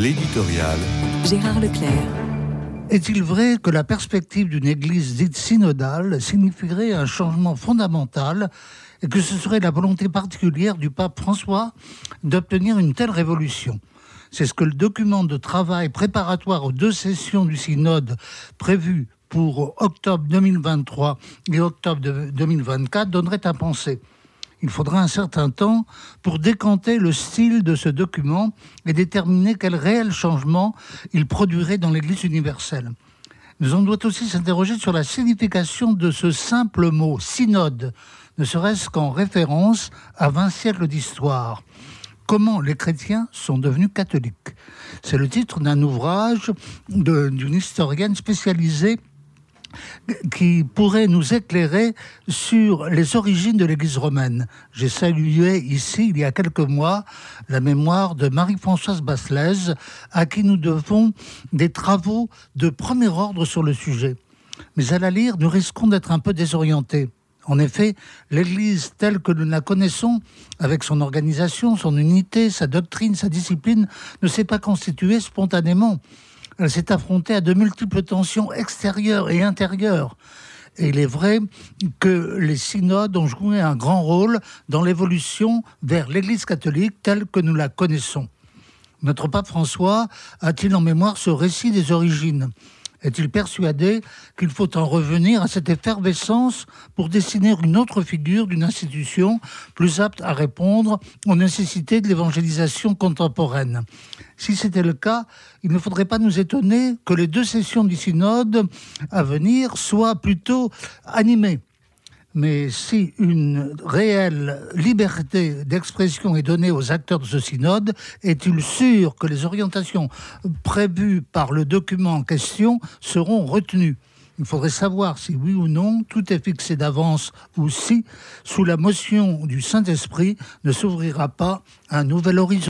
L'éditorial. Gérard Leclerc. Est-il vrai que la perspective d'une Église dite synodale signifierait un changement fondamental et que ce serait la volonté particulière du pape François d'obtenir une telle révolution? C'est ce que le document de travail préparatoire aux deux sessions du synode prévues pour octobre 2023 et octobre 2024 donnerait à penser il faudra un certain temps pour décanter le style de ce document et déterminer quel réel changement il produirait dans l'Église universelle. Mais on doit aussi s'interroger sur la signification de ce simple mot, synode, ne serait-ce qu'en référence à 20 siècles d'histoire. Comment les chrétiens sont devenus catholiques? C'est le titre d'un ouvrage d'une historienne spécialisée qui pourrait nous éclairer sur les origines de l'Église romaine. J'ai salué ici, il y a quelques mois, la mémoire de Marie-Françoise Basselès, à qui nous devons des travaux de premier ordre sur le sujet. Mais à la lire, nous risquons d'être un peu désorientés. En effet, l'Église telle que nous la connaissons, avec son organisation, son unité, sa doctrine, sa discipline, ne s'est pas constituée spontanément. Elle s'est affrontée à de multiples tensions extérieures et intérieures. Et il est vrai que les synodes ont joué un grand rôle dans l'évolution vers l'Église catholique telle que nous la connaissons. Notre pape François a-t-il en mémoire ce récit des origines? Est-il persuadé qu'il faut en revenir à cette effervescence pour dessiner une autre figure d'une institution plus apte à répondre aux nécessités de l'évangélisation contemporaine? Si c'était le cas, il ne faudrait pas nous étonner que les deux sessions du synode à venir soient plutôt animées mais si une réelle liberté d'expression est donnée aux acteurs de ce synode, est-il sûr que les orientations prévues par le document en question seront retenues? Il faudrait savoir si oui ou non tout est fixé d'avance ou si, sous la motion du Saint-Esprit, ne s'ouvrira pas un nouvel horizon.